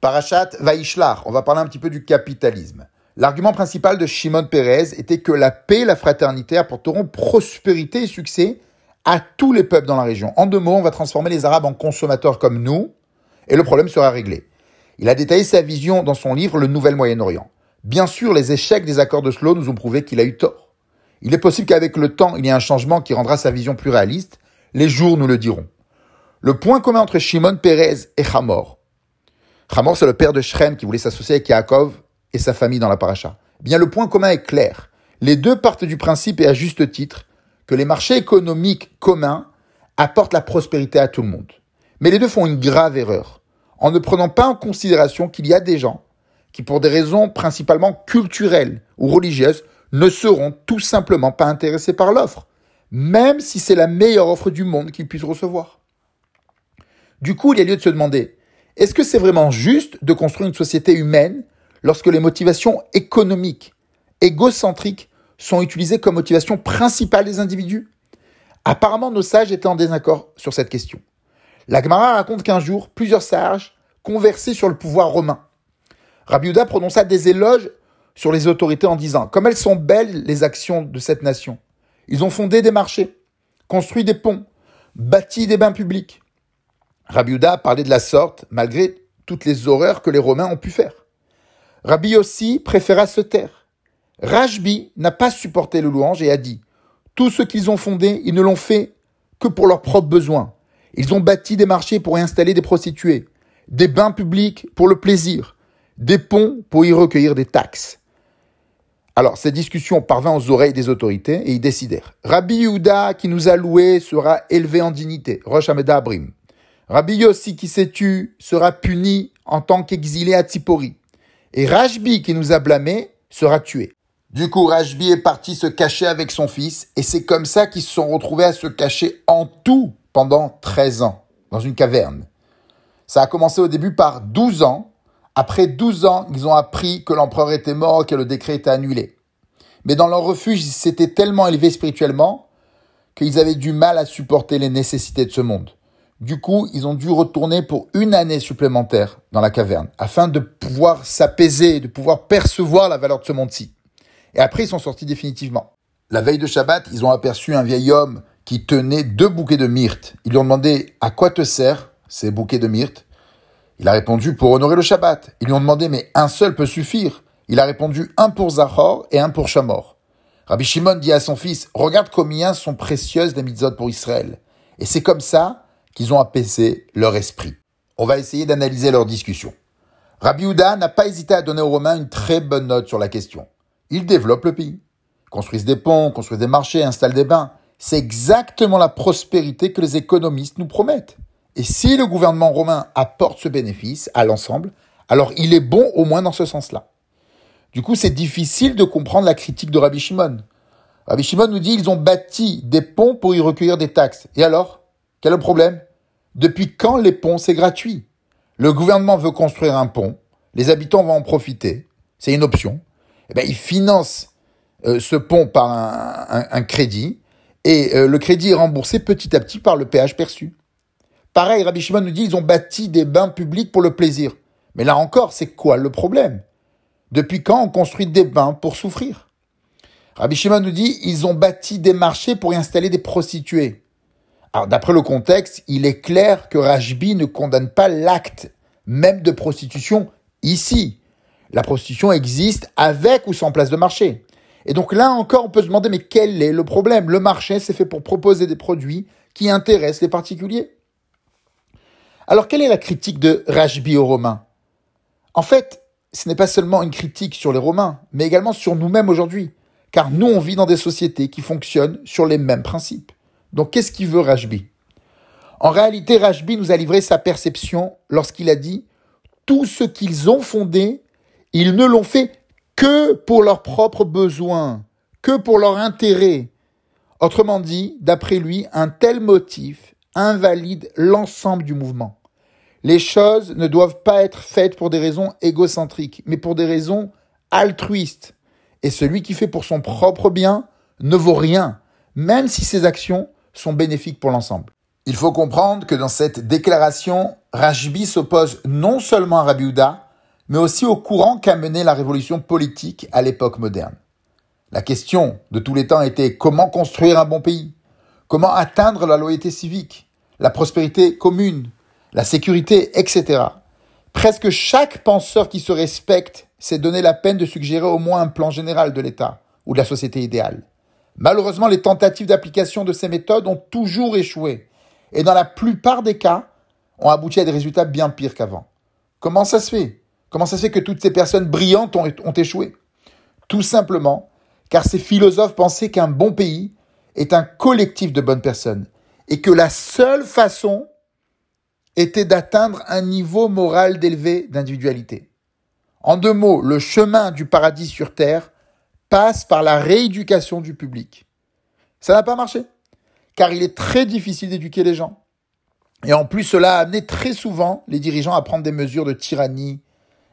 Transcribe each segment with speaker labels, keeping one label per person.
Speaker 1: Parachat Vaishlar, on va parler un petit peu du capitalisme. L'argument principal de Shimon Peres était que la paix et la fraternité apporteront prospérité et succès à tous les peuples dans la région. En deux mots, on va transformer les Arabes en consommateurs comme nous, et le problème sera réglé. Il a détaillé sa vision dans son livre Le Nouvel Moyen-Orient. Bien sûr, les échecs des accords de Slo nous ont prouvé qu'il a eu tort. Il est possible qu'avec le temps, il y ait un changement qui rendra sa vision plus réaliste. Les jours nous le diront. Le point commun entre Shimon Peres et Hamor, Hamor, c'est le père de Shrem qui voulait s'associer avec Yaakov et sa famille dans la paracha. Eh bien, le point commun est clair. Les deux partent du principe et à juste titre que les marchés économiques communs apportent la prospérité à tout le monde. Mais les deux font une grave erreur en ne prenant pas en considération qu'il y a des gens qui, pour des raisons principalement culturelles ou religieuses, ne seront tout simplement pas intéressés par l'offre, même si c'est la meilleure offre du monde qu'ils puissent recevoir. Du coup, il y a lieu de se demander, est-ce que c'est vraiment juste de construire une société humaine lorsque les motivations économiques, égocentriques, sont utilisées comme motivation principale des individus? Apparemment, nos sages étaient en désaccord sur cette question. La Gemara raconte qu'un jour, plusieurs sages conversaient sur le pouvoir romain. Rabbi prononça des éloges sur les autorités en disant Comme elles sont belles les actions de cette nation. Ils ont fondé des marchés, construit des ponts, bâti des bains publics, Rabbi Uda parlait de la sorte, malgré toutes les horreurs que les Romains ont pu faire. Rabbi aussi préféra se taire. Rajbi n'a pas supporté le louange et a dit Tout ce qu'ils ont fondé, ils ne l'ont fait que pour leurs propres besoins. Ils ont bâti des marchés pour y installer des prostituées, des bains publics pour le plaisir, des ponts pour y recueillir des taxes. Alors, cette discussion parvint aux oreilles des autorités et ils décidèrent. Rabbi Yehuda, qui nous a loués, sera élevé en dignité. Rosh Abrim. Rabbi Yossi qui s'est tué sera puni en tant qu'exilé à Tsipori. Et Rajbi qui nous a blâmés sera tué. Du coup, Rajbi est parti se cacher avec son fils et c'est comme ça qu'ils se sont retrouvés à se cacher en tout pendant 13 ans, dans une caverne. Ça a commencé au début par 12 ans. Après 12 ans, ils ont appris que l'empereur était mort que le décret était annulé. Mais dans leur refuge, ils s'étaient tellement élevés spirituellement qu'ils avaient du mal à supporter les nécessités de ce monde. Du coup, ils ont dû retourner pour une année supplémentaire dans la caverne, afin de pouvoir s'apaiser, de pouvoir percevoir la valeur de ce monde-ci. Et après, ils sont sortis définitivement. La veille de Shabbat, ils ont aperçu un vieil homme qui tenait deux bouquets de myrte. Ils lui ont demandé à quoi te sert ces bouquets de myrte. Il a répondu pour honorer le Shabbat. Ils lui ont demandé mais un seul peut suffire? Il a répondu un pour Zahor et un pour Shamor. Rabbi Shimon dit à son fils regarde combien sont précieuses les mitzvot pour Israël. Et c'est comme ça qu'ils ont apaisé leur esprit. On va essayer d'analyser leur discussion. Rabbi Houda n'a pas hésité à donner aux Romains une très bonne note sur la question. Ils développent le pays, construisent des ponts, construisent des marchés, installent des bains. C'est exactement la prospérité que les économistes nous promettent. Et si le gouvernement romain apporte ce bénéfice à l'ensemble, alors il est bon au moins dans ce sens-là. Du coup, c'est difficile de comprendre la critique de Rabbi Shimon. Rabbi Shimon nous dit ils ont bâti des ponts pour y recueillir des taxes. Et alors? Quel est le problème? Depuis quand les ponts, c'est gratuit? Le gouvernement veut construire un pont, les habitants vont en profiter, c'est une option. Eh bien, ils financent euh, ce pont par un, crédit, et euh, le crédit est remboursé petit à petit par le péage perçu. Pareil, Rabbi Shimon nous dit, ils ont bâti des bains publics pour le plaisir. Mais là encore, c'est quoi le problème? Depuis quand on construit des bains pour souffrir? Rabbi Shimon nous dit, ils ont bâti des marchés pour y installer des prostituées. Alors, d'après le contexte, il est clair que Rajbi ne condamne pas l'acte même de prostitution ici. La prostitution existe avec ou sans place de marché. Et donc là encore, on peut se demander, mais quel est le problème? Le marché, c'est fait pour proposer des produits qui intéressent les particuliers. Alors, quelle est la critique de Rajbi aux Romains? En fait, ce n'est pas seulement une critique sur les Romains, mais également sur nous-mêmes aujourd'hui. Car nous, on vit dans des sociétés qui fonctionnent sur les mêmes principes. Donc qu'est-ce qu'il veut Rajbi? En réalité, Rajbi nous a livré sa perception lorsqu'il a dit tout ce qu'ils ont fondé, ils ne l'ont fait que pour leurs propres besoins, que pour leur intérêt. Autrement dit, d'après lui, un tel motif invalide l'ensemble du mouvement. Les choses ne doivent pas être faites pour des raisons égocentriques, mais pour des raisons altruistes. Et celui qui fait pour son propre bien ne vaut rien, même si ses actions sont bénéfiques pour l'ensemble. Il faut comprendre que dans cette déclaration, Rajbi s'oppose non seulement à Rabbi Houda, mais aussi au courant qu'a mené la révolution politique à l'époque moderne. La question de tous les temps était comment construire un bon pays? Comment atteindre la loyauté civique, la prospérité commune, la sécurité, etc. Presque chaque penseur qui se respecte s'est donné la peine de suggérer au moins un plan général de l'État ou de la société idéale. Malheureusement, les tentatives d'application de ces méthodes ont toujours échoué et dans la plupart des cas ont abouti à des résultats bien pires qu'avant. Comment ça se fait? Comment ça se fait que toutes ces personnes brillantes ont, échoué? Tout simplement car ces philosophes pensaient qu'un bon pays est un collectif de bonnes personnes et que la seule façon était d'atteindre un niveau moral d'élevé d'individualité. En deux mots, le chemin du paradis sur Terre passe par la rééducation du public. Ça n'a pas marché, car il est très difficile d'éduquer les gens. Et en plus, cela a amené très souvent les dirigeants à prendre des mesures de tyrannie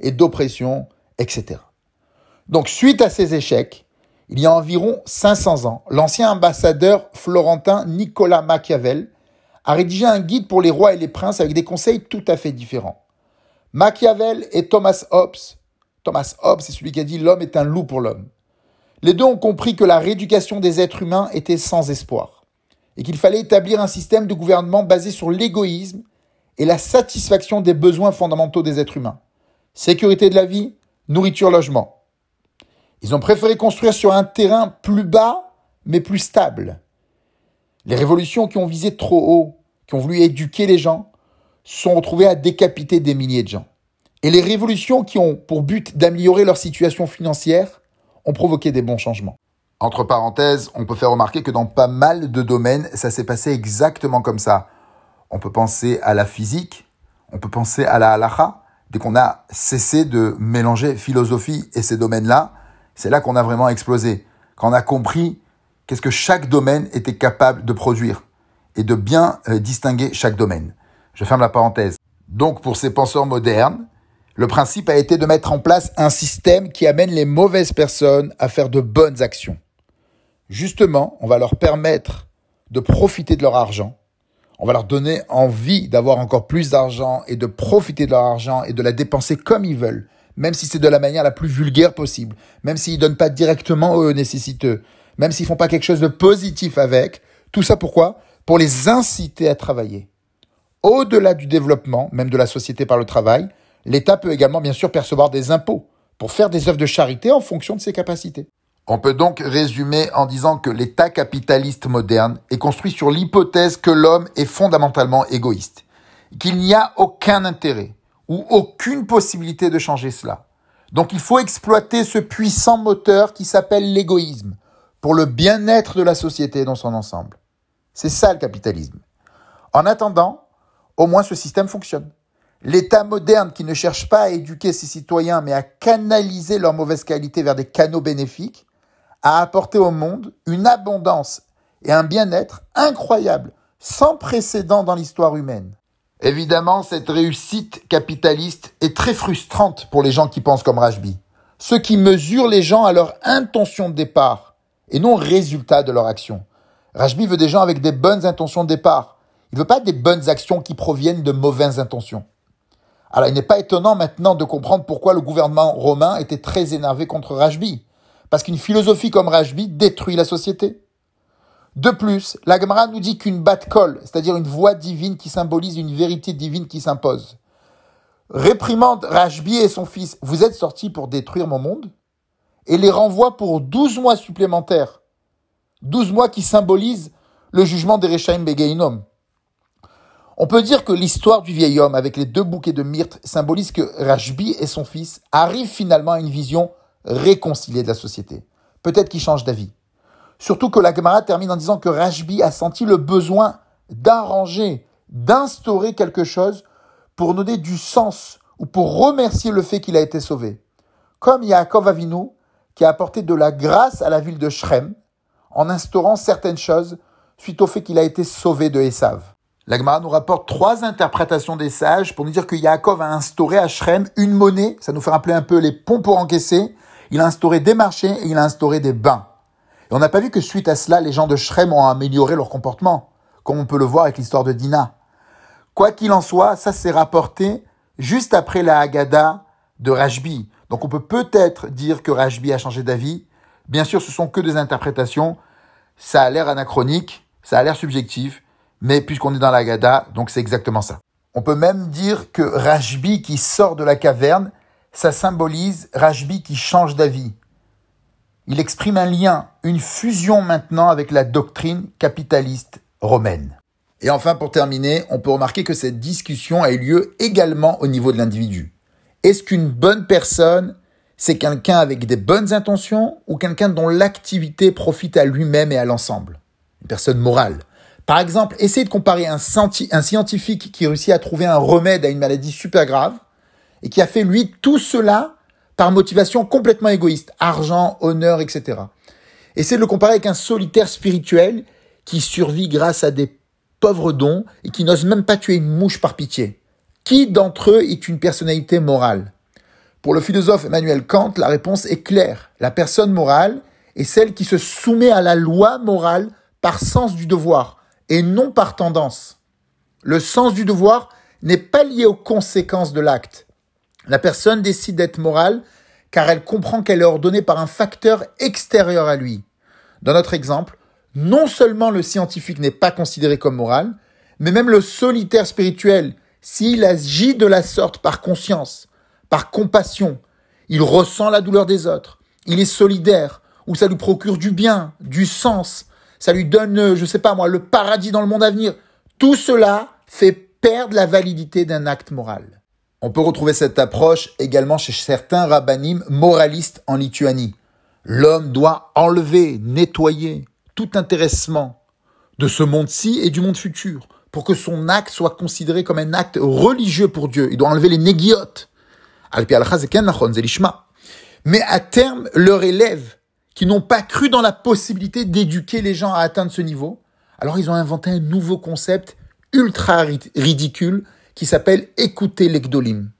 Speaker 1: et d'oppression, etc. Donc, suite à ces échecs, il y a environ 500 ans, l'ancien ambassadeur florentin Nicolas Machiavel a rédigé un guide pour les rois et les princes avec des conseils tout à fait différents. Machiavel et Thomas Hobbes. Thomas Hobbes, c'est celui qui a dit l'homme est un loup pour l'homme. Les deux ont compris que la rééducation des êtres humains était sans espoir et qu'il fallait établir un système de gouvernement basé sur l'égoïsme et la satisfaction des besoins fondamentaux des êtres humains. Sécurité de la vie, nourriture, logement. Ils ont préféré construire sur un terrain plus bas mais plus stable. Les révolutions qui ont visé trop haut, qui ont voulu éduquer les gens, sont retrouvées à décapiter des milliers de gens. Et les révolutions qui ont pour but d'améliorer leur situation financière ont provoqué des bons changements. Entre parenthèses, on peut faire remarquer que dans pas mal de domaines, ça s'est passé exactement comme ça. On peut penser à la physique, on peut penser à la halakha. Dès qu'on a cessé de mélanger philosophie et ces domaines-là, c'est là qu'on a vraiment explosé. Quand on a compris qu'est-ce que chaque domaine était capable de produire et de bien euh, distinguer chaque domaine. Je ferme la parenthèse. Donc pour ces penseurs modernes, le principe a été de mettre en place un système qui amène les mauvaises personnes à faire de bonnes actions. Justement, on va leur permettre de profiter de leur argent. On va leur donner envie d'avoir encore plus d'argent et de profiter de leur argent et de la dépenser comme ils veulent, même si c'est de la manière la plus vulgaire possible, même s'ils ne donnent pas directement aux nécessiteux, même s'ils font pas quelque chose de positif avec. Tout ça pourquoi? Pour les inciter à travailler. Au-delà du développement, même de la société par le travail, l'État peut également bien sûr percevoir des impôts pour faire des œuvres de charité en fonction de ses capacités. On peut donc résumer en disant que l'État capitaliste moderne est construit sur l'hypothèse que l'homme est fondamentalement égoïste, qu'il n'y a aucun intérêt ou aucune possibilité de changer cela. Donc il faut exploiter ce puissant moteur qui s'appelle l'égoïsme pour le bien-être de la société dans son ensemble. C'est ça le capitalisme. En attendant, au moins ce système fonctionne. L'État moderne qui ne cherche pas à éduquer ses citoyens mais à canaliser leur mauvaise qualité vers des canaux bénéfiques, a apporté au monde une abondance et un bien-être incroyable, sans précédent dans l'histoire humaine. Évidemment, cette réussite capitaliste est très frustrante pour les gens qui pensent comme Rajbi. Ceux qui mesurent les gens à leur intention de départ et non résultat de leur action. Rajbi veut des gens avec des bonnes intentions de départ. Il veut pas des bonnes actions qui proviennent de mauvaises intentions. Alors il n'est pas étonnant maintenant de comprendre pourquoi le gouvernement romain était très énervé contre Rajbi. Parce qu'une philosophie comme Rajbi détruit la société. De plus, la Gemara nous dit qu'une bat-kol, c'est-à-dire une voix divine qui symbolise une vérité divine qui s'impose, réprimande Rajbi et son fils. Vous êtes sortis pour détruire mon monde et les renvoie pour 12 mois supplémentaires. 12 mois qui symbolisent le jugement des Rechaim Begeinom. On peut dire que l'histoire du vieil homme avec les deux bouquets de myrte symbolise que Rajbi et son fils arrivent finalement à une vision réconciliée de la société. Peut-être qu'ils changent d'avis. Surtout que la Gemara termine en disant que Rajbi a senti le besoin d'arranger, d'instaurer quelque chose pour donner du sens ou pour remercier le fait qu'il a été sauvé. Comme Yaakov Avinu qui a apporté de la grâce à la ville de Shrem en instaurant certaines choses suite au fait qu'il a été sauvé de Esav. L'Agmara nous rapporte trois interprétations des sages pour nous dire que Yaakov a instauré à Shrem une monnaie, ça nous fait rappeler un peu les ponts pour encaisser, il a instauré des marchés et il a instauré des bains. Et on n'a pas vu que suite à cela, les gens de Shrem ont amélioré leur comportement, comme on peut le voir avec l'histoire de Dina. Quoi qu'il en soit, ça s'est rapporté juste après la Haggadah de Rajbi. Donc on peut peut-être dire que Rajbi a changé d'avis. Bien sûr, ce sont que des interprétations. Ça a l'air anachronique, ça a l'air subjectif, mais puisqu'on est dans la Haggadah, donc c'est exactement ça. On peut même dire que Rajbi qui sort de la caverne, ça symbolise Rajbi qui change d'avis. Il exprime un lien, une fusion maintenant avec la doctrine capitaliste romaine. Et enfin, pour terminer, on peut remarquer que cette discussion a eu lieu également au niveau de l'individu. Est-ce qu'une bonne personne, c'est quelqu'un avec des bonnes intentions ou quelqu'un dont l'activité profite à lui-même et à l'ensemble? Une personne morale. Par exemple, essayez de comparer un, scientifique qui réussit à trouver un remède à une maladie super grave et qui a fait, lui, tout cela par motivation complètement égoïste, argent, honneur, etc. Essayez de le comparer avec un solitaire spirituel qui survit grâce à des pauvres dons et qui n'ose même pas tuer une mouche par pitié. Qui d'entre eux est une personnalité morale? Pour le philosophe Emmanuel Kant, la réponse est claire. La personne morale est celle qui se soumet à la loi morale par sens du devoir et non par tendance. Le sens du devoir n'est pas lié aux conséquences de l'acte. La personne décide d'être morale car elle comprend qu'elle est ordonnée par un facteur extérieur à lui. Dans notre exemple, non seulement le scientifique n'est pas considéré comme moral, mais même le solitaire spirituel, s'il agit de la sorte par conscience, par compassion, il ressent la douleur des autres, il est solidaire, ou ça lui procure du bien, du sens, ça lui donne, je sais pas moi, le paradis dans le monde à venir. Tout cela fait perdre la validité d'un acte moral. On peut retrouver cette approche également chez certains rabbinim moralistes en Lituanie. L'homme doit enlever, nettoyer tout intéressement de ce monde-ci et du monde futur pour que son acte soit considéré comme un acte religieux pour Dieu. Il doit enlever les négiotes. Mais à terme, leurs élèves, qui n'ont pas cru dans la possibilité d'éduquer les gens à atteindre ce niveau, alors ils ont inventé un nouveau concept ultra ridicule qui s'appelle écouter l'Egdolim.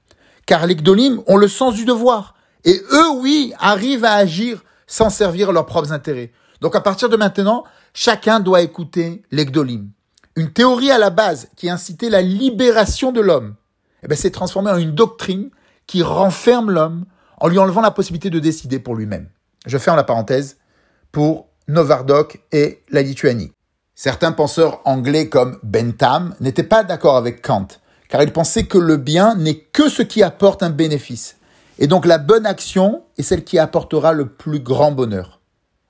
Speaker 1: Car l'Egdolim ont le sens du devoir. Et eux, oui, arrivent à agir sans servir leurs propres intérêts. Donc à partir de maintenant, chacun doit écouter l'Egdolim. Une théorie à la base qui incitait la libération de l'homme, eh ben, s'est transformée en une doctrine qui renferme l'homme en lui enlevant la possibilité de décider pour lui-même. Je ferme la parenthèse pour Novardok et la Lituanie. Certains penseurs anglais comme Bentham n'étaient pas d'accord avec Kant car il pensait que le bien n'est que ce qui apporte un bénéfice. Et donc la bonne action est celle qui apportera le plus grand bonheur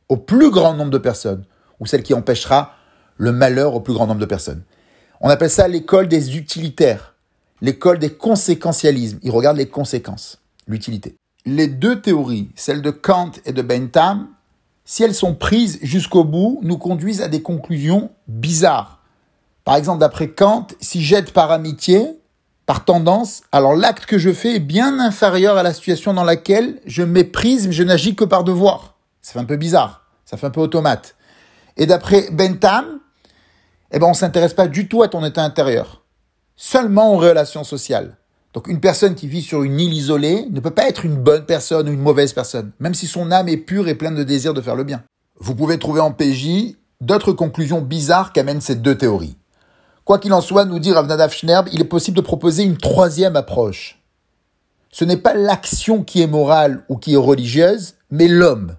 Speaker 1: au plus grand nombre de personnes, ou celle qui empêchera le malheur au plus grand nombre de personnes. On appelle ça l'école des utilitaires, l'école des conséquentialismes. Ils regardent les conséquences, l'utilité. Les deux théories, celle de Kant et de Bentham, si elles sont prises jusqu'au bout, nous conduisent à des conclusions bizarres. Par exemple, d'après Kant, si j'aide par amitié, par tendance, alors l'acte que je fais est bien inférieur à la situation dans laquelle je méprise, mais je n'agis que par devoir. Ça fait un peu bizarre, ça fait un peu automate. Et d'après Bentham, eh ben, on s'intéresse pas du tout à ton état intérieur, seulement aux relations sociales. Donc une personne qui vit sur une île isolée ne peut pas être une bonne personne ou une mauvaise personne, même si son âme est pure et pleine de désir de faire le bien. Vous pouvez trouver en PJ d'autres conclusions bizarres qu'amènent ces deux théories. Quoi qu'il en soit, nous dit Ravnadav Schnerb, il est possible de proposer une troisième approche. Ce n'est pas l'action qui est morale ou qui est religieuse, mais l'homme.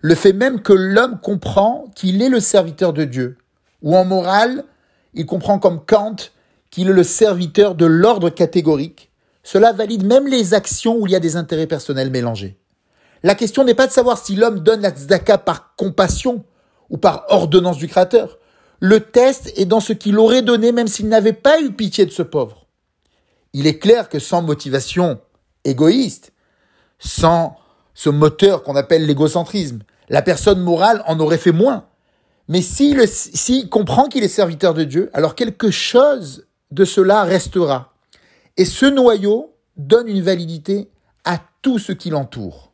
Speaker 1: Le fait même que l'homme comprend qu'il est le serviteur de Dieu. Ou en morale, il comprend comme Kant qu'il est le serviteur de l'ordre catégorique. Cela valide même les actions où il y a des intérêts personnels mélangés. La question n'est pas de savoir si l'homme donne la tzedaka par compassion ou par ordonnance du Créateur. Le test est dans ce qu'il aurait donné même s'il n'avait pas eu pitié de ce pauvre. Il est clair que sans motivation égoïste, sans ce moteur qu'on appelle l'égocentrisme, la personne morale en aurait fait moins. Mais s'il si comprend qu'il est serviteur de Dieu, alors quelque chose de cela restera. Et ce noyau donne une validité à tout ce qui l'entoure.